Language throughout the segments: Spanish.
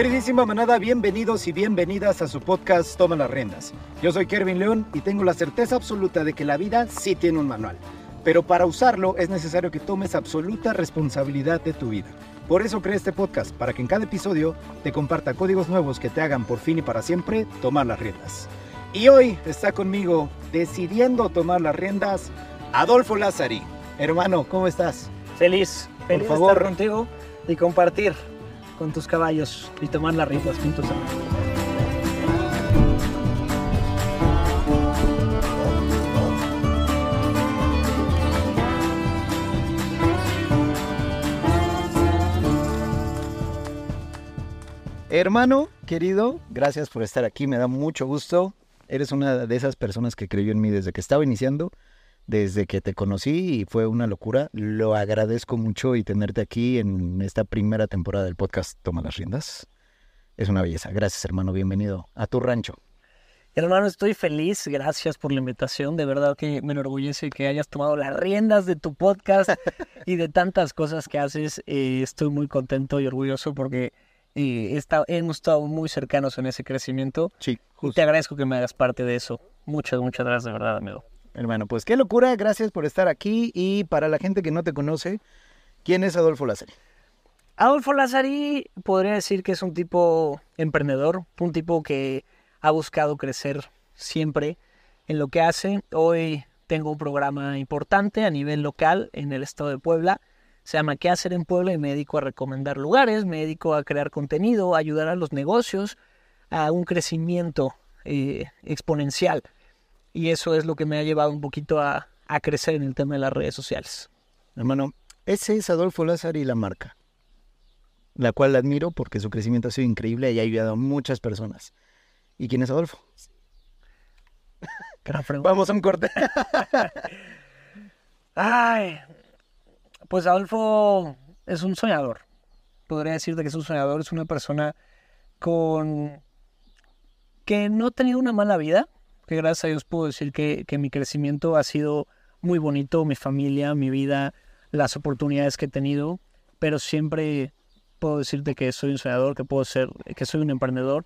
Queridísima manada, bienvenidos y bienvenidas a su podcast Toma las Riendas. Yo soy Kervin León y tengo la certeza absoluta de que la vida sí tiene un manual. Pero para usarlo es necesario que tomes absoluta responsabilidad de tu vida. Por eso creé este podcast, para que en cada episodio te comparta códigos nuevos que te hagan por fin y para siempre tomar las riendas. Y hoy está conmigo, decidiendo tomar las riendas, Adolfo Lázari. Hermano, ¿cómo estás? Feliz, feliz Por favor. estar contigo y compartir con tus caballos y tomar las riendas juntos. Hermano, querido, gracias por estar aquí, me da mucho gusto. Eres una de esas personas que creyó en mí desde que estaba iniciando, desde que te conocí y fue una locura. Lo agradezco mucho y tenerte aquí en esta primera temporada del podcast Toma las Riendas. Es una belleza. Gracias, hermano. Bienvenido a tu rancho. Hermano, estoy feliz, gracias por la invitación, de verdad que me enorgullece que hayas tomado las riendas de tu podcast y de tantas cosas que haces. Eh, estoy muy contento y orgulloso porque eh, estado- hemos estado muy cercanos en ese crecimiento Sí, y te agradezco que me hagas parte de eso. Muchas, muchas gracias de verdad, amigo. Hermano, pues qué locura. Gracias por estar aquí. Y para la gente que no te conoce, ¿quién es Adolfo Lázaro? Adolfo Lazari podría decir que es un tipo emprendedor, un tipo que ha buscado crecer siempre en lo que hace. Hoy tengo un programa importante a nivel local en el estado de Puebla. Se llama ¿Qué hacer en Puebla? y me dedico a recomendar lugares, me dedico a crear contenido, a ayudar a los negocios a un crecimiento eh, exponencial. Y eso es lo que me ha llevado un poquito a, a crecer en el tema de las redes sociales. Hermano, ese es Adolfo Lázaro y la marca, la cual admiro porque su crecimiento ha sido increíble y ha ayudado a muchas personas. ¿Y quién es Adolfo? Vamos a un corte. Ay, pues Adolfo es un soñador. Podría decirte que es un soñador, es una persona con que no ha tenido una mala vida, gracias a Dios puedo decir que, que mi crecimiento ha sido muy bonito, mi familia, mi vida, las oportunidades que he tenido, pero siempre puedo decirte que soy un soñador, que puedo ser, que soy un emprendedor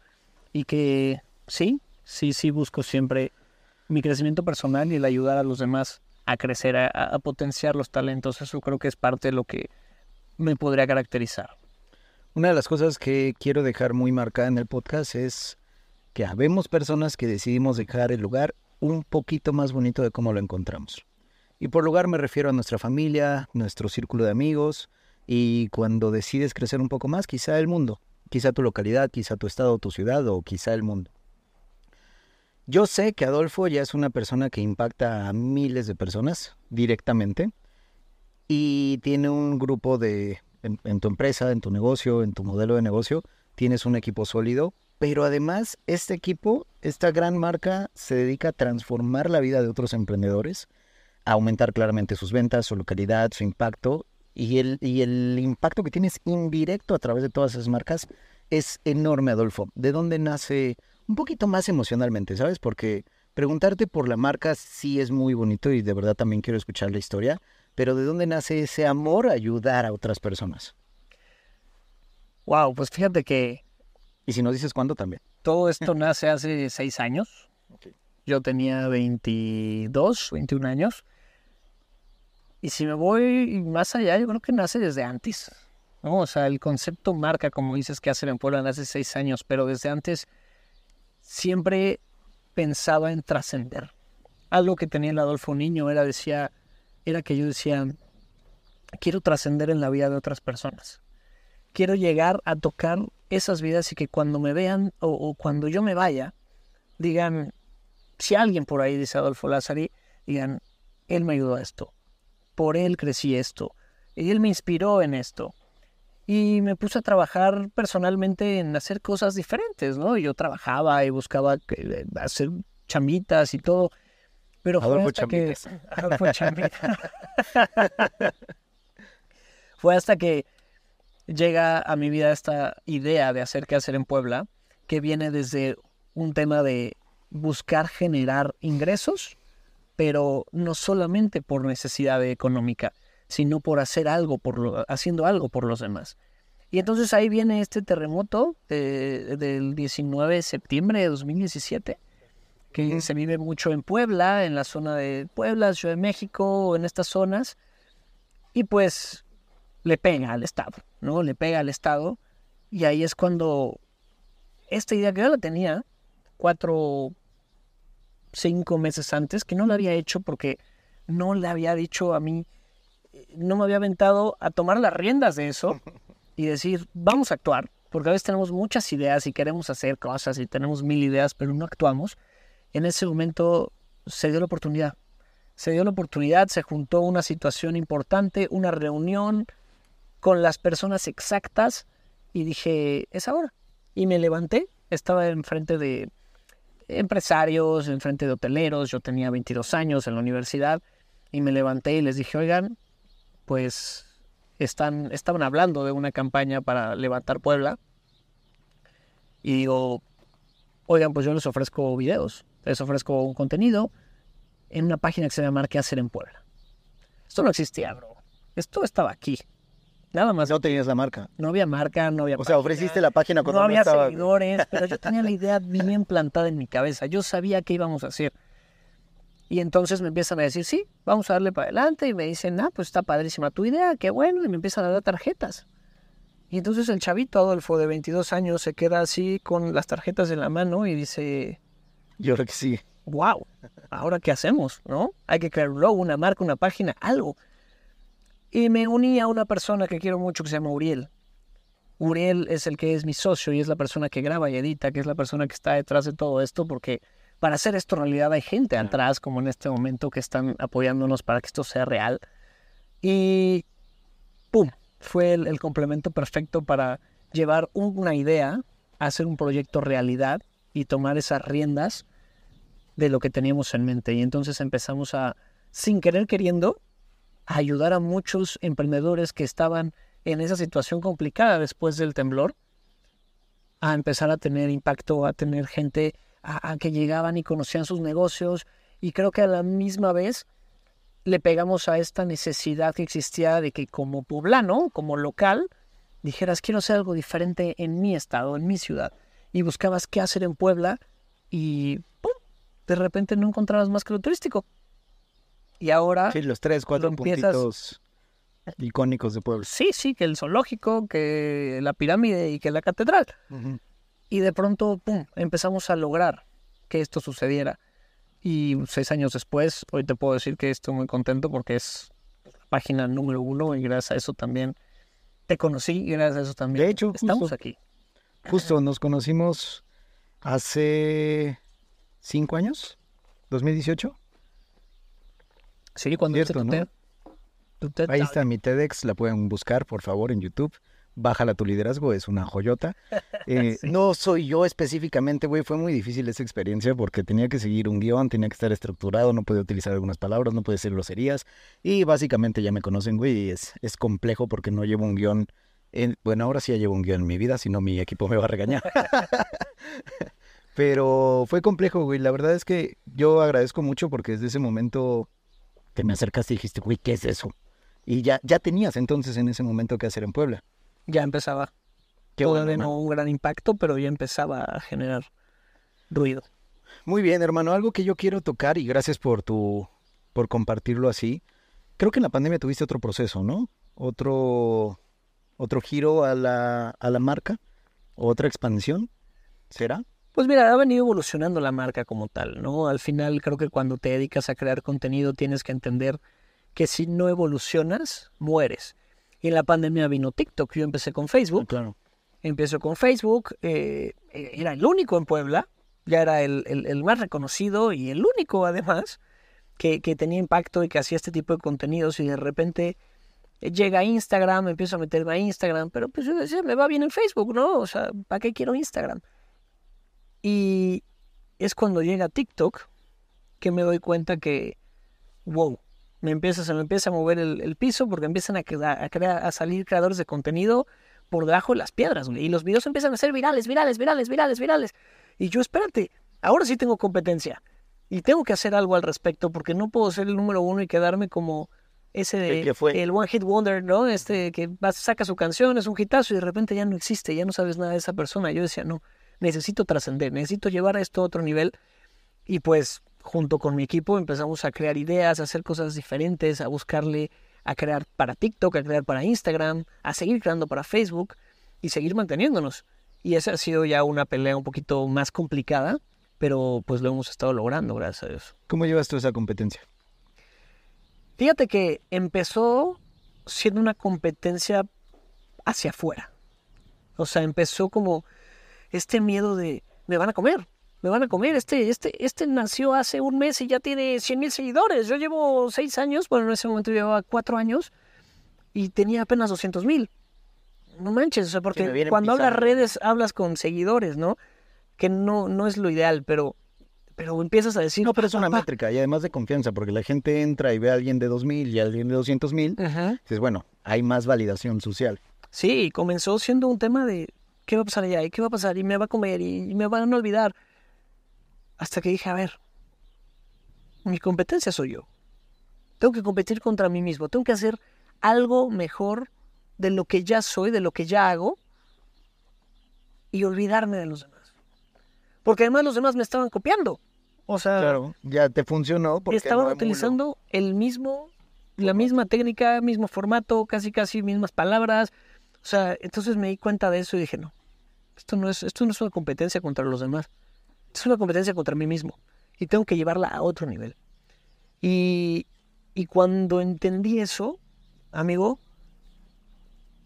y que sí, sí, sí busco siempre mi crecimiento personal y el ayudar a los demás a crecer, a, a potenciar los talentos. Eso creo que es parte de lo que me podría caracterizar. Una de las cosas que quiero dejar muy marcada en el podcast es que habemos personas que decidimos dejar el lugar un poquito más bonito de cómo lo encontramos. Y por lugar me refiero a nuestra familia, nuestro círculo de amigos y cuando decides crecer un poco más, quizá el mundo, quizá tu localidad, quizá tu estado, tu ciudad o quizá el mundo. Yo sé que Adolfo ya es una persona que impacta a miles de personas directamente y tiene un grupo de, en, en tu empresa, en tu negocio, en tu modelo de negocio, tienes un equipo sólido, pero además este equipo, esta gran marca se dedica a transformar la vida de otros emprendedores, a aumentar claramente sus ventas, su localidad, su impacto y el, y el impacto que tienes indirecto a través de todas esas marcas es enorme, Adolfo. ¿De dónde nace un poquito más emocionalmente, sabes? Porque preguntarte por la marca sí es muy bonito y de verdad también quiero escuchar la historia, pero ¿de dónde nace ese amor a ayudar a otras personas? Wow, pues fíjate que Y si nos dices cuándo también. todo esto nace hace seis años. Yo tenía 22, 21 años. Y si me voy más allá, yo creo que nace desde antes. ¿no? O sea, el concepto marca, como dices, que hacer en Puebla nace seis años, pero desde antes siempre pensaba en trascender. Algo que tenía el Adolfo Niño era, decía, era que yo decía, quiero trascender en la vida de otras personas. Quiero llegar a tocar esas vidas y que cuando me vean o, o cuando yo me vaya, digan, si alguien por ahí dice Adolfo Lázari, digan, él me ayudó a esto, por él crecí esto, y él me inspiró en esto. Y me puse a trabajar personalmente en hacer cosas diferentes, ¿no? Yo trabajaba y buscaba que- hacer chamitas y todo. Pero fue Adolfo hasta que... Adolfo fue hasta que llega a mi vida esta idea de hacer qué hacer en Puebla, que viene desde un tema de buscar generar ingresos, pero no solamente por necesidad económica, sino por hacer algo, por lo- haciendo algo por los demás. Y entonces ahí viene este terremoto eh, del 19 de septiembre de 2017, que se vive mucho en Puebla, en la zona de Puebla, Ciudad de México, en estas zonas. Y pues le pega al Estado, ¿no? Le pega al Estado. Y ahí es cuando esta idea que yo la tenía cuatro, cinco meses antes, que no la había hecho porque no le había dicho a mí, no me había aventado a tomar las riendas de eso y decir, vamos a actuar, porque a veces tenemos muchas ideas y queremos hacer cosas y tenemos mil ideas, pero no actuamos. En ese momento se dio la oportunidad. Se dio la oportunidad, se juntó una situación importante, una reunión con las personas exactas y dije, es ahora. Y me levanté, estaba enfrente de empresarios, enfrente de hoteleros, yo tenía 22 años en la universidad y me levanté y les dije, oigan, pues están, estaban hablando de una campaña para levantar Puebla. Y digo, oigan, pues yo les ofrezco videos, les ofrezco un contenido en una página que se llama ¿Qué hacer en Puebla? Esto no existía, bro. Esto estaba aquí. Nada más. No tenías la marca. No había marca, no había. O sea, ofreciste la página cuando no no, había estaba. seguidores, pero yo tenía la idea bien plantada en mi cabeza. Yo sabía qué íbamos a hacer. Y entonces me empiezan a decir, sí, vamos a darle para adelante. Y me dicen, ah, pues está padrísima tu idea, qué bueno. Y me empiezan a dar tarjetas. Y entonces el chavito Adolfo de 22 años se queda así con las tarjetas en la mano y dice, Yo creo que sí. wow, ¿ahora qué hacemos? ¿No? Hay que crear un logo, una marca, una página, algo. Y me uní a una persona que quiero mucho que se llama Uriel. Uriel es el que es mi socio y es la persona que graba y edita, que es la persona que está detrás de todo esto, porque para hacer esto realidad hay gente atrás, como en este momento, que están apoyándonos para que esto sea real. Y ¡pum! Fue el, el complemento perfecto para llevar una idea hacer un proyecto realidad y tomar esas riendas de lo que teníamos en mente. Y entonces empezamos a, sin querer queriendo, a ayudar a muchos emprendedores que estaban en esa situación complicada después del temblor, a empezar a tener impacto, a tener gente a, que llegaban y conocían sus negocios. Y creo que a la misma vez le pegamos a esta necesidad que existía de que como poblano, como local, dijeras, quiero hacer algo diferente en mi estado, en mi ciudad. Y buscabas qué hacer en Puebla y ¡pum! de repente no encontrabas más que lo turístico. Y ahora, Sí, los tres, cuatro Lo empiezas- puntitos icónicos de Puebla. sí, sí, que el zoológico, que la pirámide y que la catedral. Y de pronto, ¡pum!, empezamos a lograr que esto sucediera. Y seis años después, hoy te puedo decir que estoy muy contento porque es la página número uno y gracias a eso también te conocí y gracias a eso también De hecho, estamos justo- aquí. Justo nos conocimos hace cinco años, 2018. Sí, cuando Cierto, tu ¿no? TED. Tu TED Ahí está mi TEDx, la pueden buscar por favor en YouTube. Bájala tu liderazgo, es una joyota. Eh, Sí. No soy yo específicamente, güey, fue muy difícil esa experiencia porque tenía que seguir un guion, tenía que estar estructurado, no podía utilizar algunas palabras, no podía decir groserías. Y básicamente ya me conocen, güey, y es, es complejo porque no llevo un guion. en- bueno, ahora sí ya llevo un guion en mi vida, si no mi equipo me va a regañar. Pero fue complejo, güey. La verdad es que yo agradezco mucho porque desde ese momento te me acercaste y dijiste, güey, ¿qué es eso? Y ya, ya tenías entonces en ese momento que hacer en Puebla. Ya empezaba. Qué Todavía bueno, no un gran impacto, pero ya empezaba a generar ruido. Muy bien, hermano. Algo que yo quiero tocar y gracias por tu, por compartirlo así. Creo que en la pandemia tuviste otro proceso, ¿no? Otro, otro giro a la, a la marca, otra expansión. ¿Será? Pues mira, ha venido evolucionando la marca como tal, ¿no? Al final creo que cuando te dedicas a crear contenido tienes que entender que si no evolucionas, mueres. Y en la pandemia vino TikTok. Yo empecé con Facebook. Claro. Empiezo con Facebook. eh, era el único en Puebla. Ya era el, el- el más reconocido y el único además que, que tenía impacto y que hacía este tipo de contenidos. Y de repente eh, llega a Instagram, empiezo a meterme a Instagram. Pero pues yo decía, me va bien en Facebook, ¿no? O sea, ¿para qué quiero Instagram? Y es cuando llega TikTok que me doy cuenta que, wow, me empieza, se me empieza a mover el, el piso porque empiezan a, a, crear, a salir creadores de contenido por debajo de las piedras, güey. Y los videos empiezan a ser virales, virales, virales, virales, virales. Y yo, espérate, ahora sí tengo competencia. Y tengo que hacer algo al respecto porque no puedo ser el número uno y quedarme como ese de El que fue. el One Hit Wonder, ¿no? Este que saca su canción, es un hitazo y de repente ya no existe, ya no sabes nada de esa persona. Yo decía, no, necesito trascender, necesito llevar esto a otro nivel. Y pues, junto con mi equipo, empezamos a crear ideas, a hacer cosas diferentes, a buscarle, a crear para TikTok, a crear para Instagram, a seguir creando para Facebook y seguir manteniéndonos. Y esa ha sido ya una pelea un poquito más complicada, pero pues lo hemos estado logrando, gracias a Dios. ¿Cómo llevas tú esa competencia? Fíjate que empezó siendo una competencia hacia afuera. O sea, empezó como este miedo de me van a comer, me van a comer. Este, este, este nació hace un mes y ya tiene 100 mil seguidores. Yo llevo seis años, bueno, en ese momento llevaba cuatro años y tenía apenas 200 mil. No manches, o sea, porque cuando hablas redes hablas con seguidores, ¿no? Que no, no es lo ideal, pero, pero empiezas a decir. No, pero es una "Papá". métrica y además de confianza, porque la gente entra y ve a alguien de 2000 y a alguien de 200 mil. Dices, bueno, hay más validación social. Sí, comenzó siendo un tema de qué va a pasar allá y qué va a pasar y me va a comer y, me van a olvidar. Hasta que dije, a ver, mi competencia soy yo. Tengo que competir contra mí mismo, tengo que hacer algo mejor de lo que ya soy, de lo que ya hago y olvidarme de los demás. Porque además los demás me estaban copiando. O sea, Claro, ya te funcionó porque estaban no utilizando el mismo, la misma técnica, mismo formato, casi casi mismas palabras. O sea, entonces me di cuenta de eso y dije, no, esto no es, esto no es una competencia contra los demás. Es una competencia contra mí mismo. Y tengo que llevarla a otro nivel. Y, y cuando entendí eso, amigo,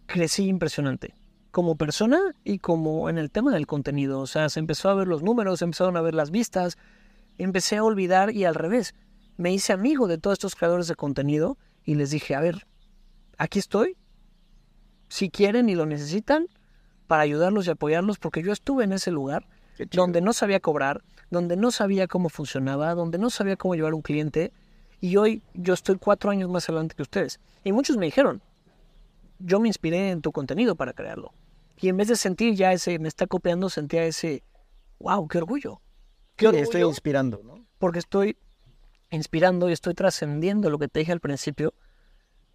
crecí impresionante. Como persona y como en el tema del contenido. O sea, se empezó a ver los números, se empezaron a ver las vistas, empecé a olvidar y al revés. Me hice amigo de todos estos creadores de contenido y les dije, a ver, aquí estoy. Si quieren y lo necesitan, para ayudarlos y apoyarlos, porque yo estuve en ese lugar donde no sabía cobrar, donde no sabía cómo funcionaba, donde no sabía cómo llevar un cliente. Y hoy yo estoy cuatro años más adelante que ustedes. Y muchos me dijeron, yo me inspiré en tu contenido para crearlo. Y en vez de sentir ya ese, me está copiando, sentía ese, wow, qué orgullo. Qué Sí, estoy orgullo, inspirando, ¿no? porque estoy inspirando y estoy trascendiendo lo que te dije al principio.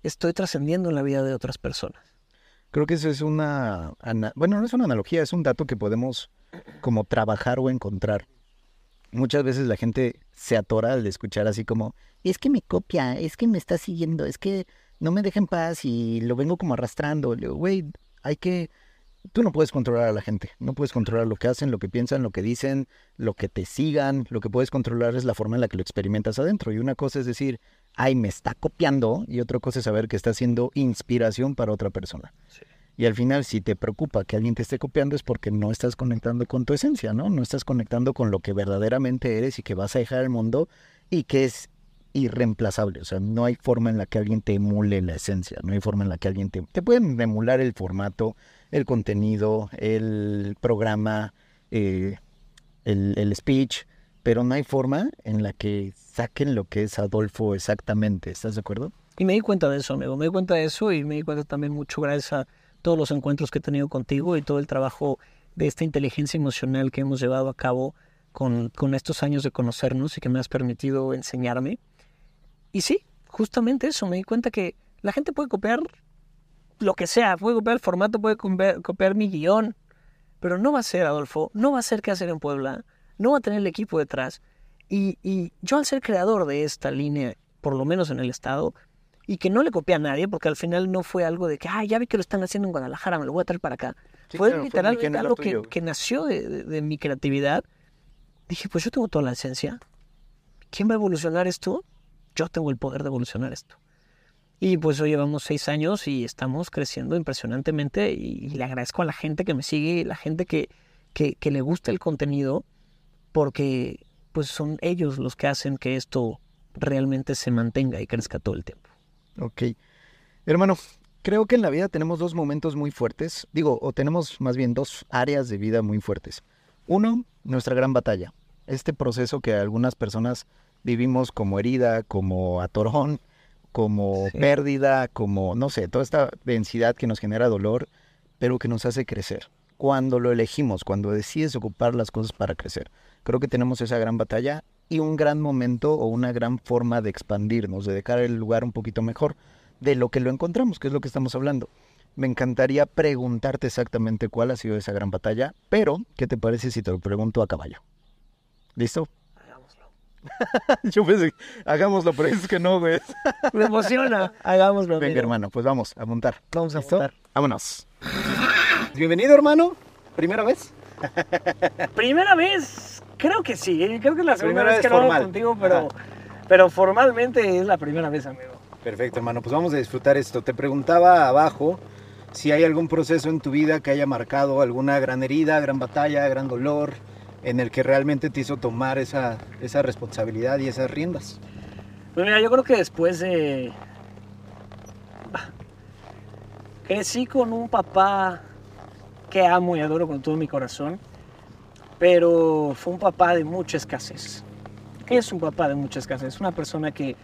Estoy trascendiendo en la vida de otras personas. Creo que eso es una, bueno, no es una analogía, es un dato que podemos como trabajar o encontrar. Muchas veces la gente se atora al escuchar así como, es que me copia, es que me está siguiendo, es que no me deja en paz y lo vengo como arrastrando. Le digo, güey, hay que, tú no puedes controlar a la gente, no puedes controlar lo que hacen, lo que piensan, lo que dicen, lo que te sigan, lo que puedes controlar es la forma en la que lo experimentas adentro. Y una cosa es decir, ay, me está copiando, y otra cosa es saber que está siendo inspiración para otra persona. Y al final, si te preocupa que alguien te esté copiando, es porque no estás conectando con tu esencia, ¿no? No estás conectando con lo que verdaderamente eres y que vas a dejar al mundo y que es irreemplazable. O sea, no hay forma en la que alguien te emule la esencia, no hay forma en la que alguien te... Te pueden emular el formato, el contenido, el programa, eh, el, el speech, pero no hay forma en la que saquen lo que es Adolfo exactamente. ¿Estás de acuerdo? Y me di cuenta de eso, amigo. Me di cuenta de eso y me di cuenta también mucho gracias a todos los encuentros que he tenido contigo y todo el trabajo de esta inteligencia emocional que hemos llevado a cabo con, con estos años de conocernos y que me has permitido enseñarme. Y sí, justamente eso. Me di cuenta que la gente puede copiar lo que sea, puede copiar el formato, puede copiar, copiar mi guion, pero no va a ser, Adolfo, no va a ser qué hacer en Puebla, no va a tener el equipo detrás. Y, y yo al ser creador de esta línea, por lo menos en el estado, y que no le copié a nadie, porque al final no fue algo de que, ah, ya vi que lo están haciendo en Guadalajara, me lo voy a traer para acá. Sí, fue claro, literalmente algo que, nació de, de- de mi creatividad. Dije, pues yo tengo toda la esencia. ¿Quién va a evolucionar esto? Yo tengo el poder de evolucionar esto. Y pues hoy llevamos seis años y estamos creciendo impresionantemente y, y le agradezco a la gente que me sigue, la gente que, que, que le gusta el contenido, porque pues son ellos los que hacen que esto realmente se mantenga y crezca todo el tiempo. Ok. Hermano, creo que en la vida tenemos dos momentos muy fuertes. Digo, o tenemos más bien dos áreas de vida muy fuertes. Uno, nuestra gran batalla. Este proceso que algunas personas vivimos como herida, como atorón, como Sí. pérdida, como, no sé, toda esta densidad que nos genera dolor, pero que nos hace crecer. Cuando lo elegimos, cuando decides ocupar las cosas para crecer. Creo que tenemos esa gran batalla y un gran momento o una gran forma de expandirnos, de dejar el lugar un poquito mejor de lo que lo encontramos, que es lo que estamos hablando. Me encantaría preguntarte exactamente cuál ha sido esa gran batalla, pero ¿qué te parece si te lo pregunto a caballo? ¿Listo? Hagámoslo. Yo pensé, hagámoslo, pero es que no, güey. Me emociona. Hagámoslo. Venga, hermano, pues vamos a montar. Vamos a ¿Listo? montar. Vámonos. Bienvenido, hermano. ¿Primera vez? Primera vez, creo que sí. ¿eh? Creo que es la segunda Primera vez vez que lo hago contigo, pero, Ajá. pero formalmente es la primera vez, amigo. Perfecto, hermano. Pues vamos a disfrutar esto. Te preguntaba abajo si hay algún proceso en tu vida que haya marcado alguna gran herida, gran batalla, gran dolor, en el que realmente te hizo tomar esa, esa responsabilidad y esas riendas. Pues mira, yo creo que después de... Crecí con un papá que amo y adoro con todo mi corazón, pero fue un papá de mucha escasez. Es un papá de mucha escasez, una persona que,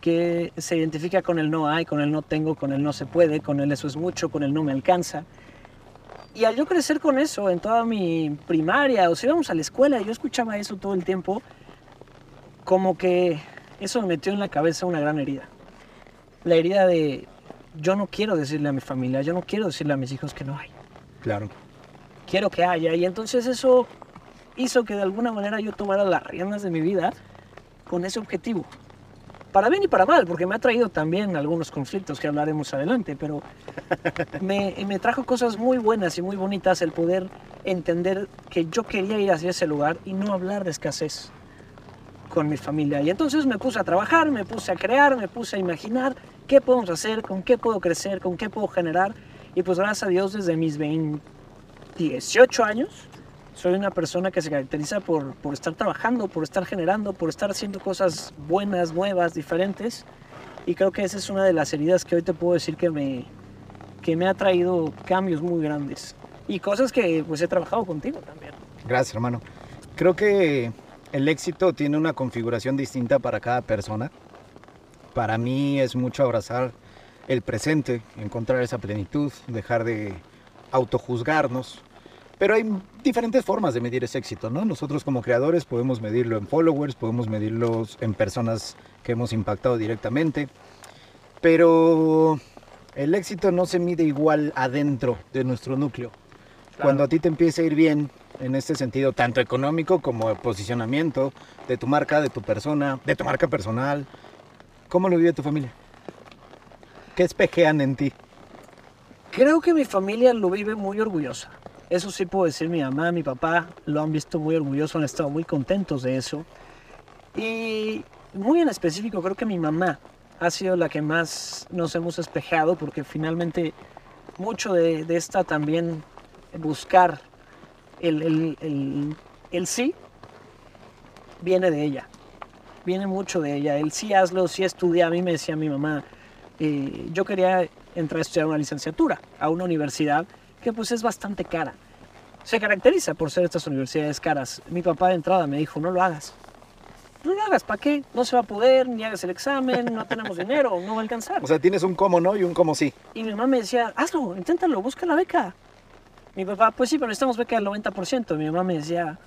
que se identifica con el no hay, con el no tengo, con el no se puede, con el eso es mucho, con el no me alcanza. Y al yo crecer con eso en toda mi primaria, o si íbamos a la escuela, yo escuchaba eso todo el tiempo, como que eso me metió en la cabeza una gran herida. La herida de yo no quiero decirle a mi familia, yo no quiero decirle a mis hijos que no hay. Claro. Quiero que haya. Y entonces eso hizo que de alguna manera yo tomara las riendas de mi vida con ese objetivo. Para bien y para mal, porque me ha traído también algunos conflictos que hablaremos adelante, pero me, me trajo cosas muy buenas y muy bonitas el poder entender que yo quería ir hacia ese lugar y no hablar de escasez con mi familia. Y entonces me puse a trabajar, me puse a crear, me puse a imaginar qué podemos hacer, con qué puedo crecer, con qué puedo generar. Y pues gracias a Dios desde mis 20 18 años soy una persona que se caracteriza por, por estar trabajando, por estar generando, por estar haciendo cosas buenas, nuevas, diferentes. Y creo que esa es una de las heridas que hoy te puedo decir que me, que me ha traído cambios muy grandes. Y cosas que pues he trabajado contigo también. Gracias, hermano. Creo que el éxito tiene una configuración distinta para cada persona. Para mí es mucho abrazar el presente, encontrar esa plenitud, dejar de autojuzgarnos. Pero hay diferentes formas de medir ese éxito, ¿no? Nosotros como creadores podemos medirlo en followers, podemos medirlo en personas que hemos impactado directamente, pero el éxito no se mide igual adentro de nuestro núcleo. Cuando a ti te empieza a ir bien en este sentido, tanto económico como posicionamiento de tu marca, de tu persona, de tu marca personal, ¿cómo lo vive tu familia? ¿Qué espejean en ti? Creo que mi familia lo vive muy orgullosa. Eso sí puedo decir, mi mamá, mi papá lo han visto muy orgulloso, han estado muy contentos de eso. Y muy en específico, creo que mi mamá ha sido la que más nos hemos espejado porque finalmente mucho de, esta también buscar el, el- el- el sí viene de ella. Viene mucho de ella. El sí hazlo, sí estudia. A mí me decía mi mamá, eh, yo quería entrar a estudiar una licenciatura a una universidad que pues es bastante cara. Se caracteriza por ser estas universidades caras. Mi papá de entrada me dijo, no lo hagas. No lo hagas, ¿para qué? No se va a poder, ni hagas el examen, no tenemos dinero, no va a alcanzar. O sea, tienes un cómo no y un cómo sí. Y mi mamá me decía, hazlo, inténtalo, busca la beca. Mi papá, pues sí, pero necesitamos beca del 90%. Mi mamá me decía,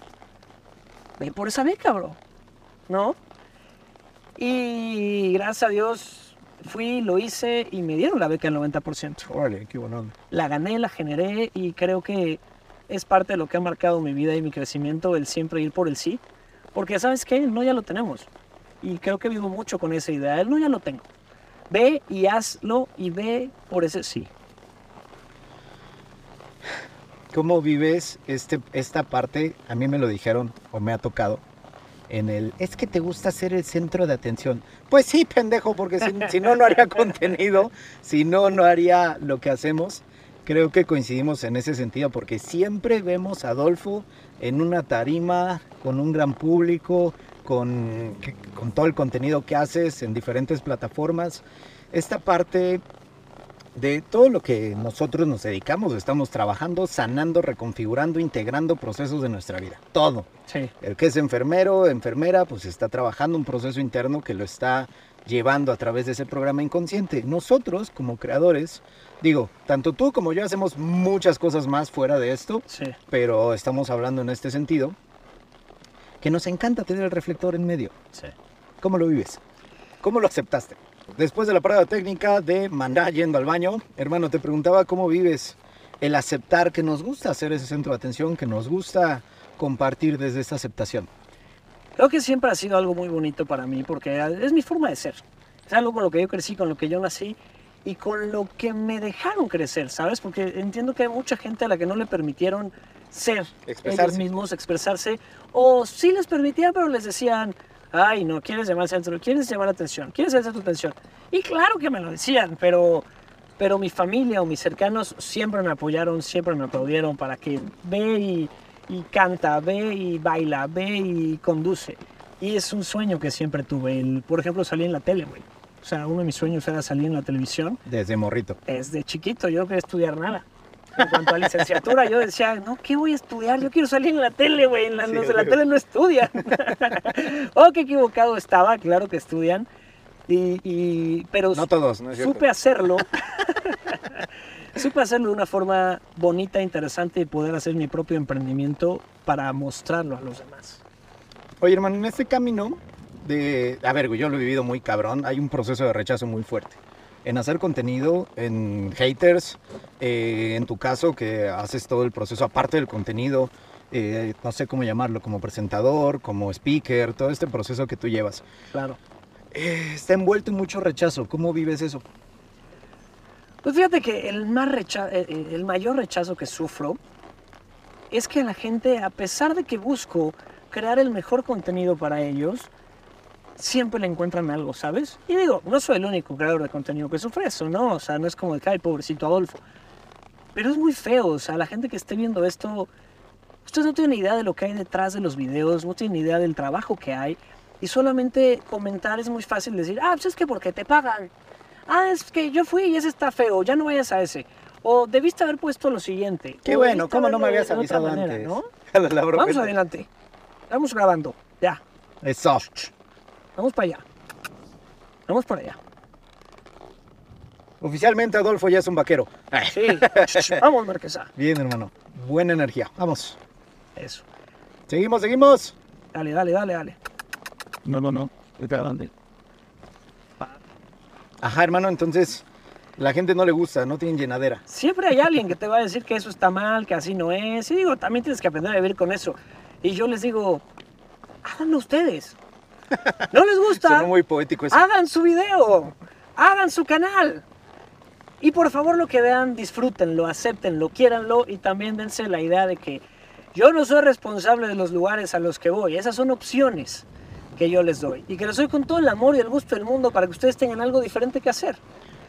ve por esa beca, bro. ¿No? Y gracias a Dios fui, lo hice y me dieron la beca del 90%. Órale, qué bueno. La gané, la generé y creo que es parte de lo que ha marcado mi vida y mi crecimiento, el siempre ir por el sí. Porque sabes qué, no ya lo tenemos. Y creo que vivo mucho con esa idea, el no ya lo tengo. Ve y hazlo y ve por ese sí. ¿Cómo vives este, esta parte? A mí me lo dijeron o me ha tocado en el... Es que te gusta ser el centro de atención. Pues sí, pendejo, porque si, si no, no haría contenido, si no, no haría lo que hacemos. Creo que coincidimos en ese sentido porque siempre vemos a Adolfo en una tarima con un gran público, con, con todo el contenido que haces en diferentes plataformas. Esta parte de todo lo que nosotros nos dedicamos, estamos trabajando, sanando, reconfigurando, integrando procesos de nuestra vida. Todo. Sí. El que es enfermero, enfermera, pues está trabajando un proceso interno que lo está llevando a través de ese programa inconsciente. Nosotros, como creadores, digo, tanto tú como yo hacemos muchas cosas más fuera de esto, Sí. pero estamos hablando en este sentido. que nos encanta tener el reflector en medio. Sí. ¿Cómo lo vives? ¿Cómo lo aceptaste? Después de la prueba técnica de mandar yendo al baño, hermano, te preguntaba cómo vives el aceptar que nos gusta hacer ese centro de atención, que nos gusta compartir desde esa aceptación. Creo que siempre ha sido algo muy bonito para mí porque es mi forma de ser. Es algo con lo que yo crecí, con lo que yo nací y con lo que me dejaron crecer, ¿sabes? Porque entiendo que hay mucha gente a la que no le permitieron ser Expresarse. ellos mismos, expresarse, o sí les permitían, pero les decían, ay, no, quieres llamar al centro, quieres llamar la atención, quieres hacer tu atención. Y claro que me lo decían, pero, pero mi familia o mis cercanos siempre me apoyaron, siempre me aplaudieron para que ve y, y canta, ve y baila, ve y conduce. Y es un sueño que siempre tuve, el, por ejemplo, salir en la tele, güey. O sea, uno de mis sueños era salir en la televisión. Desde morrito. Desde chiquito yo no quería estudiar nada. En cuanto a licenciatura, yo decía, no, ¿qué voy a estudiar? Yo quiero salir en la tele, güey. En la- Sí, los de la tele no estudian. oh, qué equivocado estaba, claro que estudian. Y, y- pero No todos, ¿no es cierto? supe hacerlo. supe hacerlo de una forma bonita, interesante y poder hacer mi propio emprendimiento para mostrarlo a los demás. Oye, hermano, en este camino de... A ver, güey, yo lo he vivido muy cabrón. Hay un proceso de rechazo muy fuerte. En hacer contenido, en haters, eh, en tu caso, que haces todo el proceso aparte del contenido, eh, no sé cómo llamarlo, como presentador, como speaker, todo este proceso que tú llevas. Claro. Eh, está envuelto en mucho rechazo. ¿Cómo vives eso? Pues fíjate que el, más eh, el mayor rechazo que sufro es que la gente, a pesar de que busco crear el mejor contenido para ellos, siempre le encuentran algo, ¿sabes? Y digo, no soy el único creador de contenido que sufre eso, ¿no? O sea, no es como de que, ay, pobrecito Adolfo. Pero es muy feo, o sea, la gente que esté viendo esto, ustedes no tienen idea de lo que hay detrás de los videos, no tienen idea del trabajo que hay. Y solamente comentar es muy fácil decir, ah, pues es que porque te pagan. Ah, es que yo fui y ese está feo, ya no vayas a ese. O debiste haber puesto lo siguiente. Qué o bueno, ¿cómo no me habías avisado manera, antes? ¿no? La. Vamos adelante. Vamos grabando. Ya. Eso. Vamos para allá. Vamos para allá. Oficialmente Adolfo ya es un vaquero. Sí. Vamos, Marquesa. Bien, hermano. Buena energía. Vamos. Eso. Seguimos, seguimos. Dale, dale, dale, dale. No, no, no. Está grande. Ajá, hermano, entonces la gente no le gusta, no tienen llenadera. Siempre hay alguien que te va a decir que eso está mal, que así no es. Y digo, también tienes que aprender a vivir con eso. Y yo les digo, háganlo ustedes. ¿No les gusta? Sonó muy poético eso. Hagan su video, hagan su canal. Y por favor lo que vean, disfrútenlo, acéptenlo, quiéranlo y también dense la idea de que yo no soy responsable de los lugares a los que voy. Esas son opciones que yo les doy. Y que les doy con todo el amor y el gusto del mundo para que ustedes tengan algo diferente que hacer.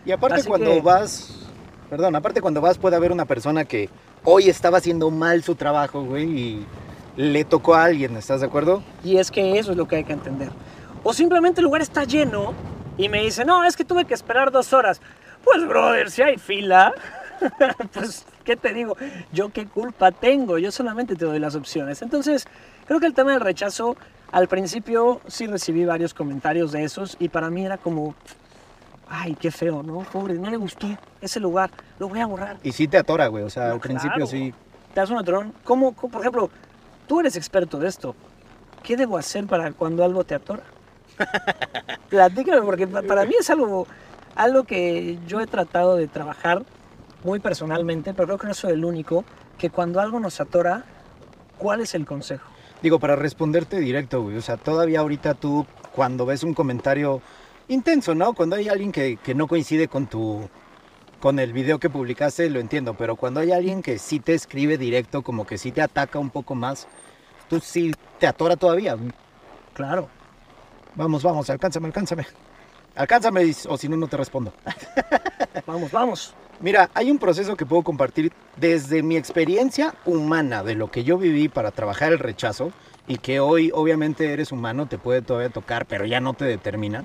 Y aparte Así cuando que- vas, perdón, aparte cuando vas puede haber una persona que hoy estaba haciendo mal su trabajo, güey, y le tocó a alguien, ¿estás de acuerdo? Y es que eso es lo que hay que entender. O simplemente el lugar está lleno y me dice, no, es que tuve que esperar dos horas. Pues, brother, si hay fila, pues, ¿qué te digo? Yo qué culpa tengo, yo solamente te doy las opciones. Entonces, creo que el tema del rechazo, al principio sí recibí varios comentarios de esos y para mí era como, ay, qué feo, ¿no? Pobre, no le gustó ese lugar, lo voy a borrar. Y sí te atora, güey, o sea, No, al principio sí. Te das un atorón. ¿Cómo, cómo, por ejemplo, tú eres experto de esto? ¿Qué debo hacer para cuando algo te atora? Platícame, porque pa- para mí es algo, algo que yo he tratado de trabajar muy personalmente, pero creo que no soy el único, que cuando algo nos atora, ¿cuál es el consejo? Digo, para responderte directo, güey, o sea, todavía ahorita tú cuando ves un comentario intenso, ¿no? Cuando hay alguien que, que no coincide con tu con el video que publicaste, lo entiendo, pero cuando hay alguien que sí te escribe directo, como que sí te ataca un poco más, tú sí te atora todavía. Claro. Vamos, vamos, alcánzame, alcánzame. Alcánzame o si no, no te respondo. Vamos, vamos. Mira, hay un proceso que puedo compartir desde mi experiencia humana, de lo que yo viví para trabajar el rechazo y que hoy obviamente eres humano, te puede todavía tocar, pero ya no te determina.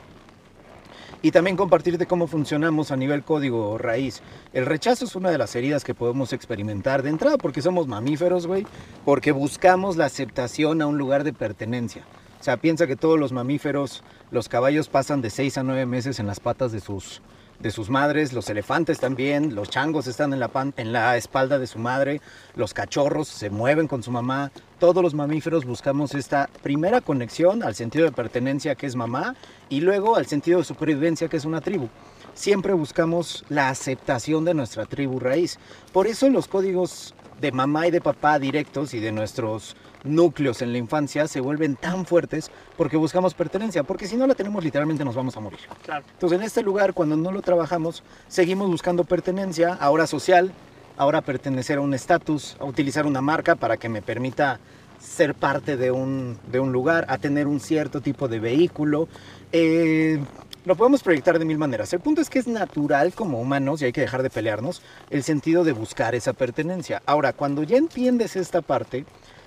Y también compartirte cómo funcionamos a nivel código raíz. El rechazo es una de las heridas que podemos experimentar de entrada porque somos mamíferos, güey, porque buscamos la aceptación a un lugar de pertenencia. O sea, piensa que todos los mamíferos, los caballos pasan de 6 a 9 meses en las patas de sus de sus madres, los elefantes también, los changos están en la, en la espalda de su madre, los cachorros se mueven con su mamá, todos los mamíferos buscamos esta primera conexión al sentido de pertenencia que es mamá y luego al sentido de supervivencia que es una tribu. Siempre buscamos la aceptación de nuestra tribu raíz. Por eso los códigos de mamá y de papá directos y de nuestros núcleos en la infancia se vuelven tan fuertes porque buscamos pertenencia, porque si no la tenemos literalmente nos vamos a morir. Claro. Entonces en este lugar cuando no lo trabajamos seguimos buscando pertenencia, ahora social, ahora pertenecer a un estatus, a utilizar una marca para que me permita ser parte de un, de un lugar, a tener un cierto tipo de vehículo. Eh, lo podemos proyectar de mil maneras. El punto es que es natural como humanos, y hay que dejar de pelearnos, el sentido de buscar esa pertenencia. Ahora, cuando ya entiendes esta parte,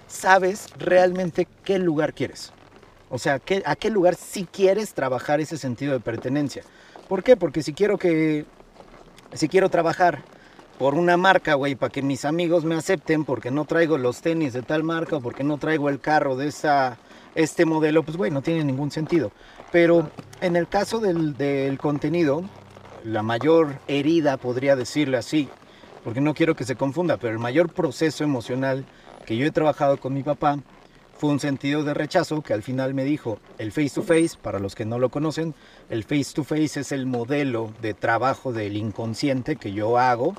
sabes realmente qué lugar quieres. O sea, ¿qué- a qué lugar sí quieres trabajar ese sentido de pertenencia. ¿Por qué? Porque si quiero que... Si quiero trabajar por una marca, güey, para que mis amigos me acepten porque no traigo los tenis de tal marca o porque no traigo el carro de esa, este modelo, pues, güey, no tiene ningún sentido. Pero en el caso del, contenido, la mayor herida, podría decirle así, porque no quiero que se confunda, pero el mayor proceso emocional que yo he trabajado con mi papá fue un sentido de rechazo que al final me dijo el face to face, para los que no lo conocen, el face to face es el modelo de trabajo del inconsciente que yo hago,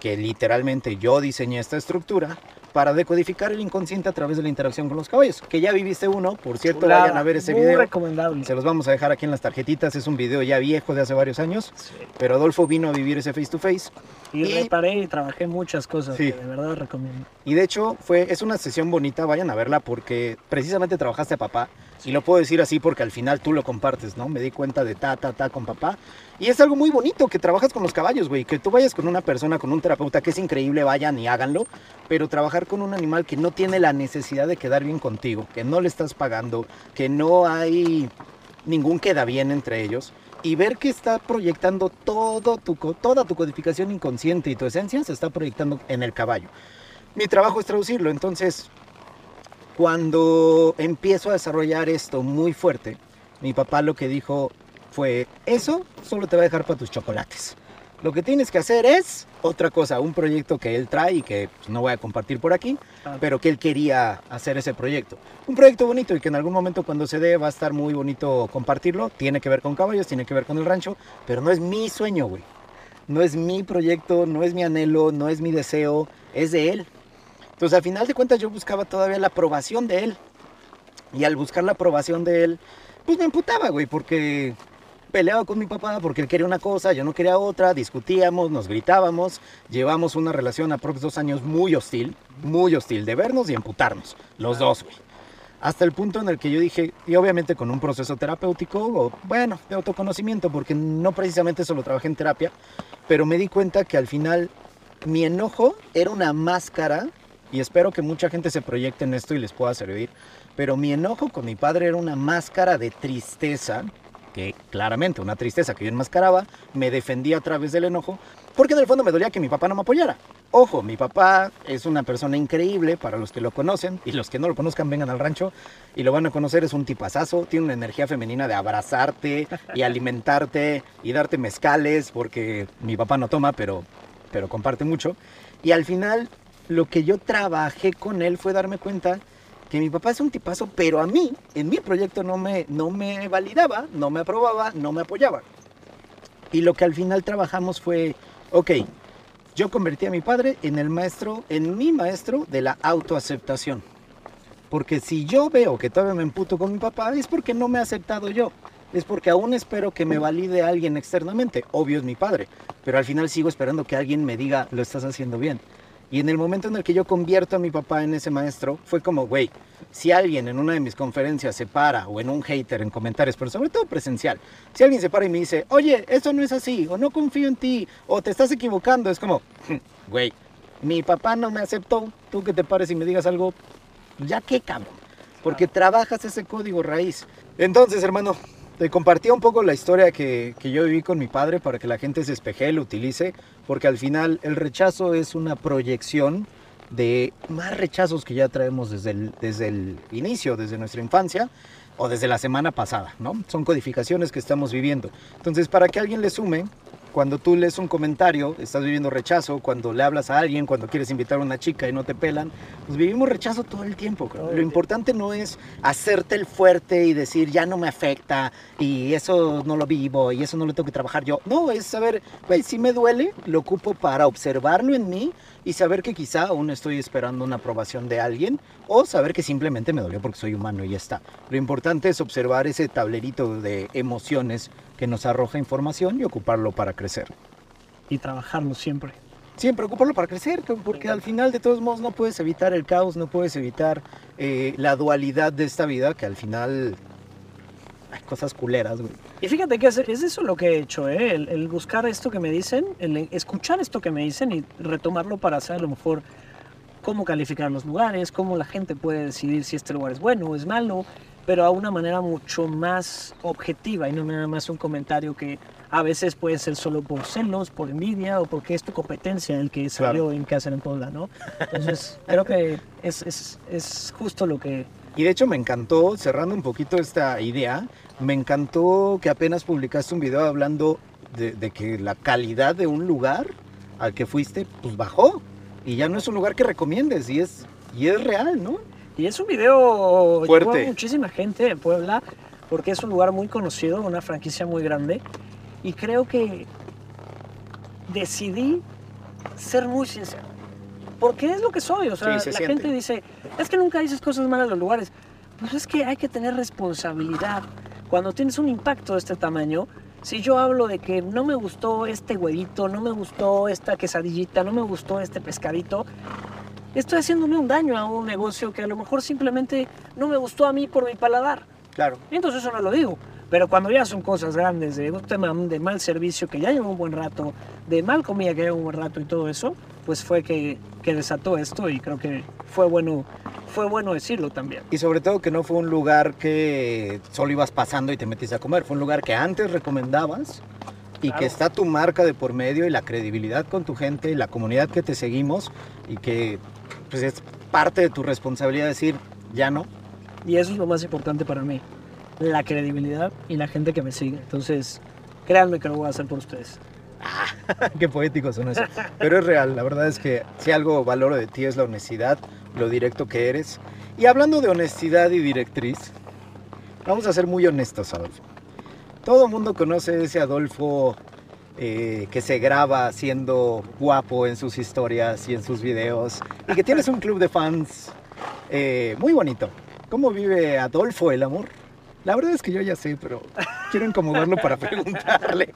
que literalmente yo diseñé esta estructura para decodificar el inconsciente a través de la interacción con los caballos, que ya viviste uno, por cierto, Chulada, vayan a ver ese muy video. recomendable. Se los vamos a dejar aquí en las tarjetitas, es un video ya viejo de hace varios años, Sí. pero Adolfo vino a vivir ese face to face Y Y- reparé y trabajé muchas cosas Sí. que de verdad recomiendo. Y de hecho, fue, es una sesión bonita, vayan a verla porque precisamente trabajaste a papá. Y lo puedo decir así porque al final tú lo compartes, ¿no? Me di cuenta de ta, ta, ta con papá. Y es algo muy bonito que trabajas con los caballos, güey. Que tú vayas con una persona, con un terapeuta, que es increíble, vayan y háganlo. Pero trabajar con un animal que no tiene la necesidad de quedar bien contigo, que no le estás pagando, que no hay ningún queda bien entre ellos. Y ver que está proyectando todo tu, toda tu codificación inconsciente y tu esencia se está proyectando en el caballo mi trabajo es traducirlo. Entonces, cuando empiezo a desarrollar esto muy fuerte, mi papá lo que dijo fue, eso solo te va a dejar para tus chocolates. Lo que tienes que hacer es otra cosa, un proyecto que él trae y que pues, no voy a compartir por aquí, Ah. pero que él quería hacer ese proyecto. Un proyecto bonito y que en algún momento cuando se dé va a estar muy bonito compartirlo. Tiene que ver con caballos, tiene que ver con el rancho, pero no es mi sueño, güey. No es mi proyecto, no es mi anhelo, no es mi deseo, es de él. Entonces, al final de cuentas, yo buscaba todavía la aprobación de él. Y al buscar la aprobación de él, pues me emputaba, güey, porque peleaba con mi papá porque él quería una cosa, yo no quería otra, discutíamos, nos gritábamos, llevamos una relación a próximos dos años muy hostil, muy hostil, de vernos y emputarnos, los dos, güey. Hasta el punto en el que yo dije, y obviamente con un proceso terapéutico, o bueno, de autoconocimiento, porque no precisamente eso lo trabajé en terapia, pero me di cuenta que al final mi enojo era una máscara, y espero que mucha gente se proyecte en esto y les pueda servir, pero mi enojo con mi padre era una máscara de tristeza, que claramente una tristeza que yo enmascaraba, me defendía a través del enojo, porque en el fondo me dolía que mi papá no me apoyara. Ojo, mi papá es una persona increíble para los que lo conocen y los que no lo conozcan vengan al rancho y lo van a conocer, es un tipazazo, tiene una energía femenina de abrazarte y alimentarte y darte mezcales porque mi papá no toma, pero, pero comparte mucho. Y al final lo que yo trabajé con él fue darme cuenta que mi papá es un tipazo, pero a mí, en mi proyecto no me, no me validaba, no me aprobaba, no me apoyaba. Y lo que al final trabajamos fue, ok, yo convertí a mi padre en el maestro, en mi maestro de la autoaceptación. Porque si yo veo que todavía me emputo con mi papá, es porque no me he aceptado yo. Es porque aún espero que me valide alguien externamente. Obvio es mi padre. Pero al final sigo esperando que alguien me diga, lo estás haciendo bien. Y en el momento en el que yo convierto a mi papá en ese maestro, fue como, güey, si alguien en una de mis conferencias se para, o en un hater en comentarios, pero sobre todo presencial, si alguien se para y me dice, oye, esto no es así, o no confío en ti, o te estás equivocando, es como, güey, mi papá no me aceptó, tú que te pares y me digas algo, ya qué cabrón, porque trabajas ese código raíz. Entonces, hermano, te compartía un poco la historia que, que yo viví con mi padre para que la gente se espeje, lo utilice, porque al final el rechazo es una proyección de más rechazos que ya traemos desde el, desde el inicio, desde nuestra infancia o desde la semana pasada, ¿no? Son codificaciones que estamos viviendo. Entonces, para que alguien le sume, cuando tú lees un comentario, estás viviendo rechazo, cuando le hablas a alguien, cuando quieres invitar a una chica y no te pelan, pues vivimos rechazo todo el tiempo. creo. Lo importante no es hacerte el fuerte y decir, ya no me afecta, y eso no lo vivo, y eso no lo tengo que trabajar yo. No, es saber, güey, si me duele, lo ocupo para observarlo en mí y saber que quizá aún estoy esperando una aprobación de alguien, o saber que simplemente me dolió porque soy humano y ya está. Lo importante es observar ese tablerito de emociones que nos arroja información y ocuparlo para crecer. Y trabajarlo siempre. Siempre ocuparlo para crecer, que- porque al final de todos modos no puedes evitar el caos, no puedes evitar eh, la dualidad de esta vida, que al final hay cosas culeras, güey. Y fíjate que es, es eso lo que he hecho, ¿eh? el, el buscar esto que me dicen, el escuchar esto que me dicen y retomarlo para saber a lo mejor cómo calificar los lugares, cómo la gente puede decidir si este lugar es bueno o es malo, pero a una manera mucho más objetiva y no nada más un comentario que a veces puede ser solo por celos, por envidia o porque es tu competencia el que salió en Casa en Puebla, ¿no? Entonces creo que es, es, es justo lo que... Y de hecho me encantó, cerrando un poquito esta idea, me encantó que apenas publicaste un video hablando de, de que la calidad de un lugar al que fuiste, pues bajó. Y ya no es un lugar que recomiendes, y es, y es real, ¿no? Y es un video Fuerte. llegó a muchísima gente en Puebla porque es un lugar muy conocido, una franquicia muy grande. Y creo que decidí ser muy sincero. Porque es lo que soy. O sea, Sí, se la siente. gente dice, es que nunca dices cosas malas en los lugares. Pues es que hay que tener responsabilidad. Cuando tienes un impacto de este tamaño, si yo hablo de que no me gustó este huevito, no me gustó esta quesadillita, no me gustó este pescadito, estoy haciéndome un daño a un negocio que a lo mejor simplemente no me gustó a mí por mi paladar. Claro. Y entonces eso no lo digo. Pero cuando ya son cosas grandes, de un tema de mal servicio que ya lleva un buen rato, de mal comida que lleva un buen rato y todo eso, pues fue que, que desató esto y creo que fue bueno, fue bueno decirlo también. Y sobre todo que no fue un lugar que solo ibas pasando y te metiste a comer, fue un lugar que antes recomendabas y Claro. que está tu marca de por medio y la credibilidad con tu gente, la comunidad que te seguimos y que pues es parte de tu responsabilidad decir, ya no. Y eso es lo más importante para mí, la credibilidad y la gente que me sigue. Entonces, créanme que lo voy a hacer por ustedes. Qué poético son eso. Pero es real, la verdad es que si algo valoro de ti es la honestidad, lo directo que eres. Y hablando de honestidad y directriz, vamos a ser muy honestos, Adolfo. Todo el mundo conoce ese Adolfo eh, que se graba siendo guapo en sus historias y en sus videos y que tienes un club de fans eh, muy bonito. ¿Cómo vive Adolfo el amor? La verdad es que yo ya sé, pero quiero incomodarlo para preguntarle.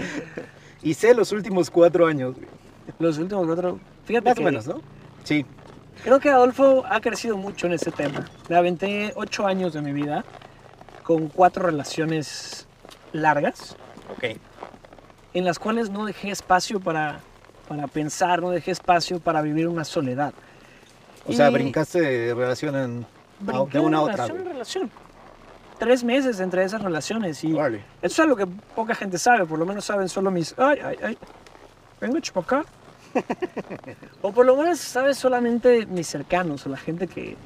y sé los últimos cuatro años. Los últimos cuatro, fíjate más que o menos, ¿no? Sí, Creo que Adolfo ha crecido mucho en este tema. Le aventé ocho años de mi vida con cuatro relaciones largas, ok. En las cuales no dejé espacio para, para pensar, no dejé espacio para vivir una soledad. O sea, Y brincaste de relación en, de una a otra. en relación. Tres meses entre esas relaciones y Órale. eso es algo que poca gente sabe, por lo menos saben solo mis... Ay, ay, ay, vengo acá. o por lo menos sabe solamente mis cercanos o la gente que,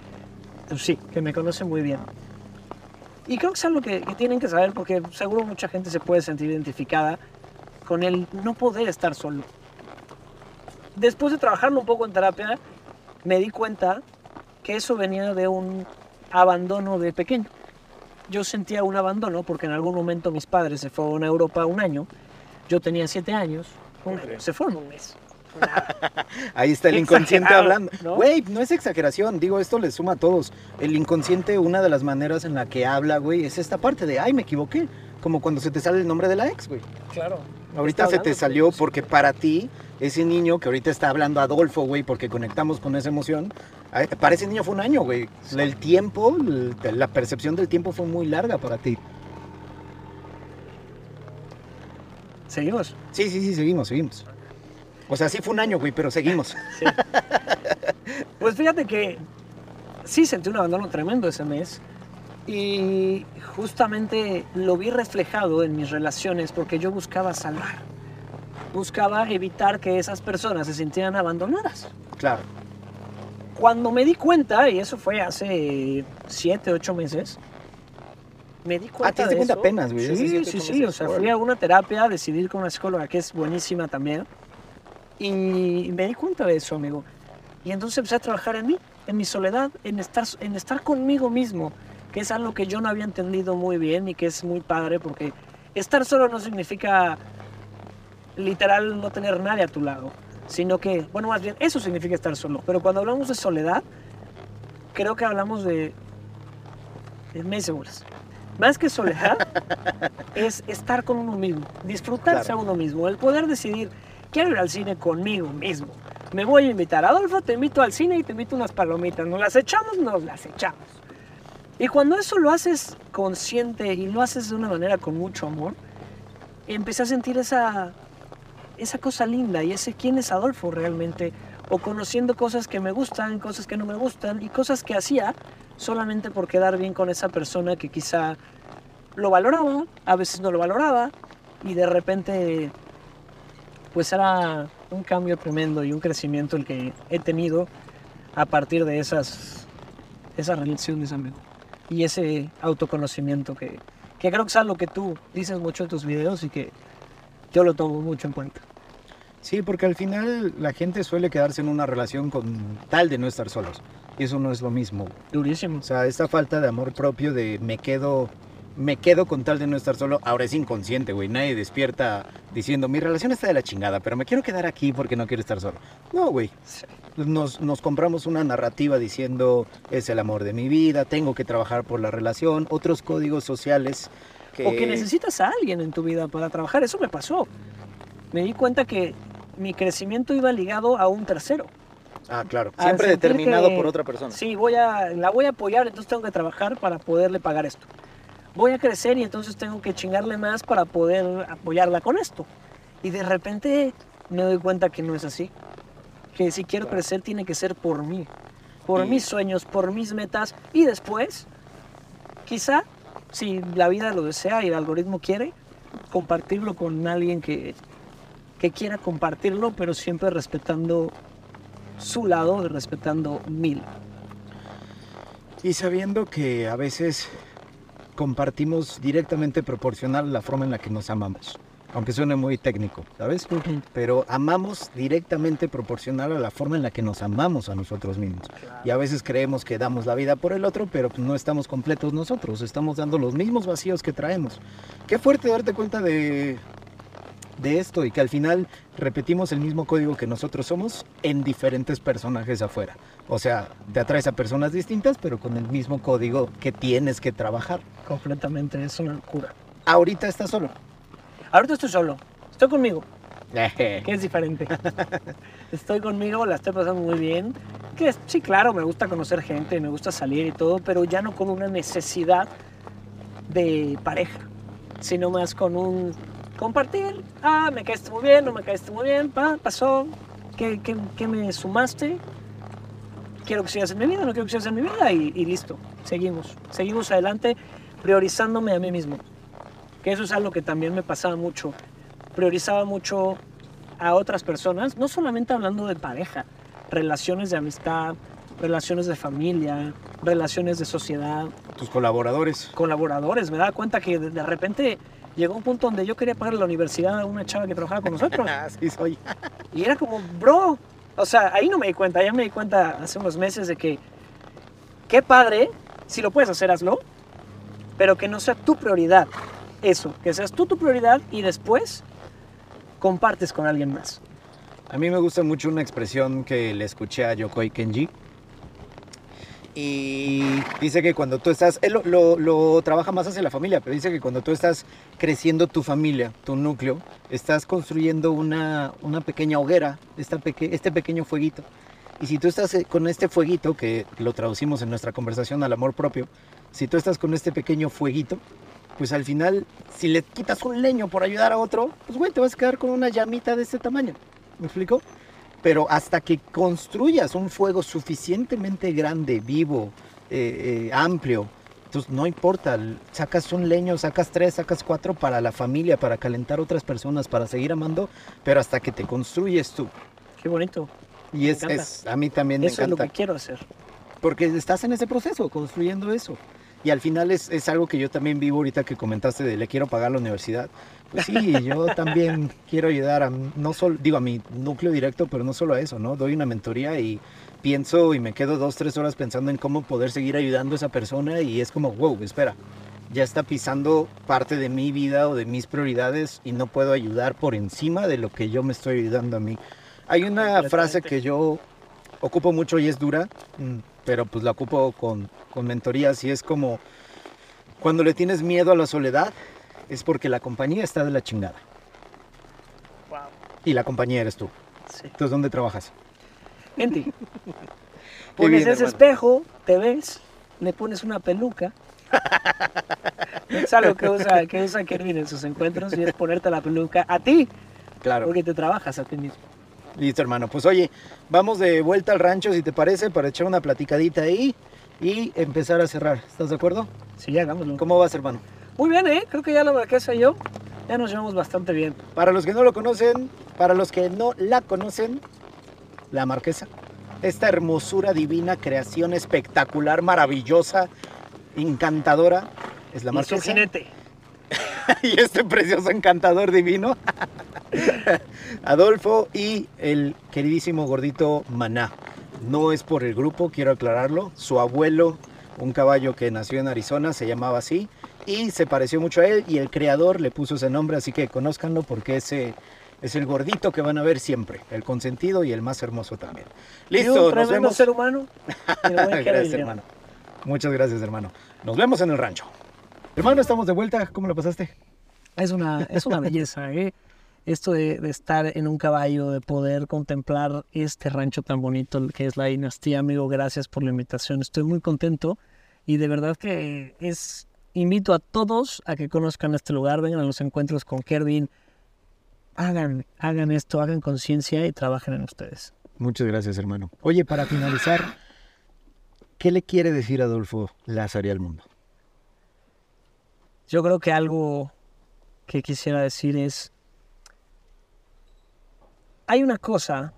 pues sí, que me conoce muy bien. Y creo que es algo que, que tienen que saber porque seguro mucha gente se puede sentir identificada con el no poder estar solo. Después de trabajarlo un poco en terapia, me di cuenta que eso venía de un abandono de pequeño. Yo sentía un abandono porque en algún momento mis padres se fueron a Europa un año, yo tenía siete años, un año, se fueron un mes. Ahí está el inconsciente hablando. ¿no? Güey, no es exageración, digo, esto le suma a todos. El inconsciente, una de las maneras en la que habla, güey, es esta parte de, ay, me equivoqué. Como cuando se te sale el nombre de la ex, güey. Claro. Ahorita se te salió pues. porque para ti, ese niño que ahorita está hablando Adolfo, güey, porque conectamos con esa emoción, para ese niño fue un año, güey. El tiempo, la percepción del tiempo fue muy larga para ti. Seguimos. Sí, sí, sí, seguimos, seguimos. O sea, sí fue un año, güey, pero seguimos. Pues fíjate que sí sentí un abandono tremendo ese mes y justamente lo vi reflejado en mis relaciones porque yo buscaba salvar, buscaba evitar que esas personas se sintieran abandonadas. Claro. Cuando me di cuenta, y eso fue hace siete, ocho meses, me di cuenta Ah, te diste cuenta eso. apenas, güey, Sí, sí, sí. O sea, fui a una terapia, decidí ir con una psicóloga que es buenísima también. Y me di cuenta de eso, amigo. Y entonces empecé a trabajar en mí, en mi soledad, en estar, en estar conmigo mismo, que es algo que yo no había entendido muy bien y que es muy padre porque estar solo no significa literal no tener nadie a tu lado, sino que, bueno, más bien eso significa estar solo. Pero cuando hablamos de soledad, creo que hablamos de... de me seguras. Más que soledad, es estar con uno mismo, disfrutarse Claro. a uno mismo, el poder decidir, quiero ir al cine conmigo mismo. Me voy a invitar. Adolfo, te invito al cine y te invito unas palomitas. ¿Nos las echamos? Nos las echamos. Y cuando eso lo haces consciente y lo haces de una manera con mucho amor, empecé a sentir esa, esa cosa linda y ese quién es Adolfo realmente, o conociendo cosas que me gustan, cosas que no me gustan y cosas que hacía solamente por quedar bien con esa persona que quizá lo valoraba, a veces no lo valoraba y de repente pues era un cambio tremendo y un crecimiento el que he tenido a partir de esas, esas relaciones, amigo. Y ese autoconocimiento que, que creo que es algo que tú dices mucho en tus videos y que yo lo tomo mucho en cuenta. Sí, porque al final la gente suele quedarse en una relación con tal de no estar solos. Y eso no es lo mismo. Durísimo. O sea, esta falta de amor propio de me quedo, me quedo con tal de no estar solo, ahora es inconsciente, güey. Nadie despierta diciendo, mi relación está de la chingada, pero me quiero quedar aquí porque no quiero estar solo. No, güey. Nos, nos compramos una narrativa diciendo, es el amor de mi vida, tengo que trabajar por la relación, otros códigos sociales que... O que necesitas a alguien en tu vida para trabajar. Eso me pasó. Me di cuenta que mi crecimiento iba ligado a un tercero. Ah, claro. Siempre determinado que- por otra persona. Sí, voy a, la voy a apoyar, entonces tengo que trabajar para poderle pagar esto. Voy a crecer y entonces tengo que chingarle más para poder apoyarla con esto. Y de repente me doy cuenta que no es así. Que si quiero crecer tiene que ser por mí. Por mis sueños, por mis metas. Y después, quizá, si la vida lo desea y el algoritmo quiere, compartirlo con alguien que, que quiera compartirlo, pero siempre respetando su lado, respetando mil. Y sabiendo que a veces compartimos directamente proporcional a la forma en la que nos amamos. Aunque suene muy técnico, ¿sabes? Pero amamos directamente proporcional a la forma en la que nos amamos a nosotros mismos. Y a veces creemos que damos la vida por el otro, pero no estamos completos nosotros. Estamos dando los mismos vacíos que traemos. Qué fuerte darte cuenta de, de esto y que al final repetimos el mismo código que nosotros somos en diferentes personajes afuera. O sea, te atraes a personas distintas, pero con el mismo código que tienes que trabajar. Completamente, es una locura. Ahorita estás solo. Ahorita estoy solo, estoy conmigo, que es diferente. estoy conmigo, la estoy pasando muy bien. Que es- sí, claro, me gusta conocer gente, me gusta salir y todo, pero ya no con una necesidad de pareja, sino más con un compartir. Ah, me caíste muy bien, no me caíste muy bien, pa, pasó, ¿qué, qué, qué me sumaste? Quiero que sigas en mi vida, no quiero que sigas en mi vida y, y listo, seguimos, seguimos adelante priorizándome a mí mismo. Que eso es algo que también me pasaba mucho. Priorizaba mucho a otras personas, no solamente hablando de pareja, relaciones de amistad, relaciones de familia, relaciones de sociedad, Tus colaboradores. colaboradores. Me daba cuenta que de, de repente llegó un punto donde yo quería pagar la universidad a una chava que trabajaba con nosotros. Así soy. Y era como, bro, o sea, ahí no me di cuenta, ya me di cuenta hace unos meses de que, qué padre, si lo puedes hacer, hazlo, pero que no sea tu prioridad. Eso, que seas tú tu prioridad y después compartes con alguien más. A mí me gusta mucho una expresión que le escuché a Yokoi Kenji. Y dice que cuando tú estás, él lo, lo- lo trabaja más hacia la familia, pero dice que cuando tú estás creciendo tu familia, tu núcleo, estás construyendo una, una pequeña hoguera, esta peque- este pequeño fueguito. Y si tú estás eh, con este fueguito, que lo traducimos en nuestra conversación al amor propio, si tú estás con este pequeño fueguito, pues al final, si le quitas un leño por ayudar a otro, pues güey, te vas a quedar con una llamita de este tamaño. ¿Me explico? Pero hasta que construyas un fuego suficientemente grande, vivo, eh, eh, amplio, entonces no importa, sacas un leño, sacas tres, sacas cuatro para la familia, para calentar otras personas, para seguir amando, pero hasta que te construyes tú. Qué bonito. Y es, encanta. es- a mí también me Eso es lo encanta, que quiero hacer. porque estás en ese proceso, construyendo eso. Y al final es, es algo que yo también vivo ahorita que comentaste de le quiero pagar la universidad. Pues sí, yo también quiero ayudar a, no solo, digo, a mi núcleo directo, pero no solo a eso, ¿no? Doy una mentoría y pienso y me quedo dos, tres horas pensando en cómo poder seguir ayudando a esa persona y es como, wow, espera, ya está pisando parte de mi vida o de mis prioridades y no puedo ayudar por encima de lo que yo me estoy ayudando a mí. Hay una frase que yo ocupo mucho y es dura, mm, pero pues la ocupo con, con mentorías y es como, cuando le tienes miedo a la soledad, es porque la compañía está de la chingada. Wow. Y la compañía eres tú. Sí. Entonces, ¿dónde trabajas? En ti. Pones bien, ese hermano. espejo, te ves, le pones una peluca. es algo que usa, que usa Kervin en sus encuentros y es ponerte la peluca a ti, Claro. porque te trabajas a ti mismo. Listo, hermano. Pues oye, vamos de vuelta al rancho, si te parece, para echar una platicadita ahí y empezar a cerrar. ¿Estás de acuerdo? Sí, hagámoslo. ¿Cómo vas, hermano? Muy bien, ¿eh? Creo que ya la marquesa y yo ya nos llevamos bastante bien. Para los que no lo conocen, para los que no la conocen, la marquesa, esta hermosura divina, creación espectacular, maravillosa, encantadora, es la Y su marquesa. jinete. y este precioso encantador divino, Adolfo y el queridísimo gordito Maná. No es por el grupo, quiero aclararlo. Su abuelo, un caballo que nació en Arizona, se llamaba así y se pareció mucho a él y el creador le puso ese nombre, así que conózcanlo porque ese es el gordito que van a ver siempre, el consentido y el más hermoso también. Listo, nos vemos. ser humano. gracias, hermano. Muchas gracias, hermano. Nos vemos en el rancho. Hermano, estamos de vuelta. ¿Cómo lo pasaste? Es una, es una belleza, ¿eh? Esto de, de estar en un caballo, de poder contemplar este rancho tan bonito que es la dinastía, amigo, gracias por la invitación. Estoy muy contento y de verdad que es, invito a todos a que conozcan este lugar, vengan a los encuentros con Kervin, hagan, hagan esto, hagan conciencia y trabajen en ustedes. Muchas gracias, hermano. Oye, para finalizar, ¿qué le quiere decir Adolfo Lázari al mundo? Yo creo que algo que quisiera decir es, hay una cosa,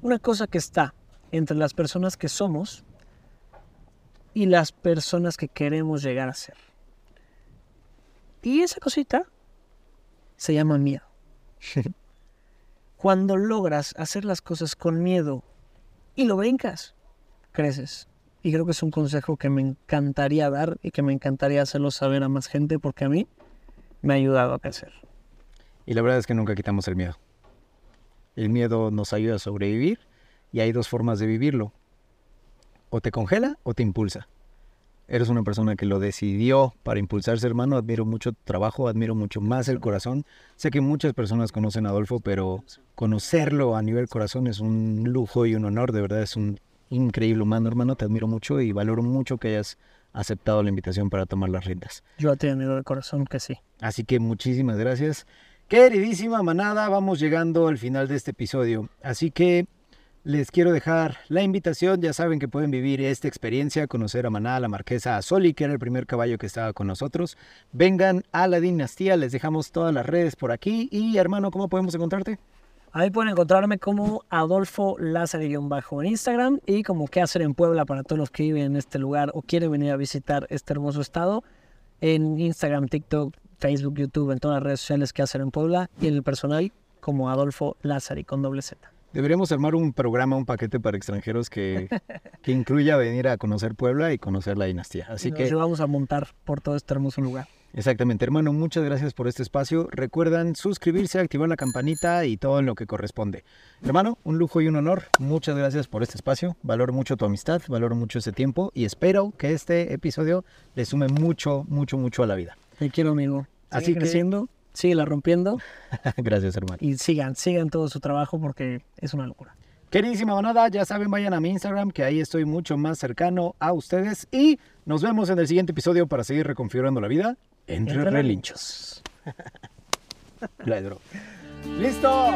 una cosa que está entre las personas que somos y las personas que queremos llegar a ser. Y esa cosita se llama miedo. Cuando logras hacer las cosas con miedo y lo brincas, creces. Y creo que es un consejo que me encantaría dar y que me encantaría hacerlo saber a más gente porque a mí me ha ayudado a crecer. Y la verdad es que nunca quitamos el miedo. El miedo nos ayuda a sobrevivir y hay dos formas de vivirlo. O te congela o te impulsa. Eres una persona que lo decidió para impulsarse, hermano. Admiro mucho tu trabajo, admiro mucho más el corazón. Sé que muchas personas conocen a Adolfo, pero conocerlo a nivel corazón es un lujo y un honor. De verdad es un increíble humano, hermano. Te admiro mucho y valoro mucho que hayas aceptado la invitación para tomar las riendas. Yo a ti, amigo de corazón, que sí. Así que muchísimas gracias. Queridísima manada, vamos llegando al final de este episodio. Así que les quiero dejar la invitación. Ya saben que pueden vivir esta experiencia, conocer a Maná, la marquesa Azoli, que era el primer caballo que estaba con nosotros. Vengan a la dinastía, les dejamos todas las redes por aquí. Y hermano, ¿cómo podemos encontrarte? Ahí pueden encontrarme como Adolfo Lázaro-bajo en Instagram y como qué hacer en Puebla para todos los que viven en este lugar o quieren venir a visitar este hermoso estado. En Instagram, TikTok, Facebook, YouTube, en todas las redes sociales que hacer en Puebla y en el personal como Adolfo Lázari con doble Z. Deberíamos armar un programa, un paquete para extranjeros que, que incluya venir a conocer Puebla y conocer la dinastía. Así Nos que llevamos a montar por todo este hermoso lugar. Exactamente, hermano, muchas gracias por este espacio. Recuerdan suscribirse, activar la campanita y todo en lo que corresponde. Hermano, un lujo y un honor. Muchas gracias por este espacio. Valoro mucho tu amistad, valoro mucho ese tiempo y espero que este episodio le sume mucho, mucho, mucho a la vida. Te quiero, amigo. Así que- creciendo, sigue la rompiendo gracias, hermano. y sigan, sigan todo su trabajo porque es una locura. Queridísima manada, ya saben, vayan a mi Instagram, que ahí estoy mucho más cercano a ustedes. Y nos vemos en el siguiente episodio para seguir reconfigurando la vida entre, Entre relinchos. ¡Listo!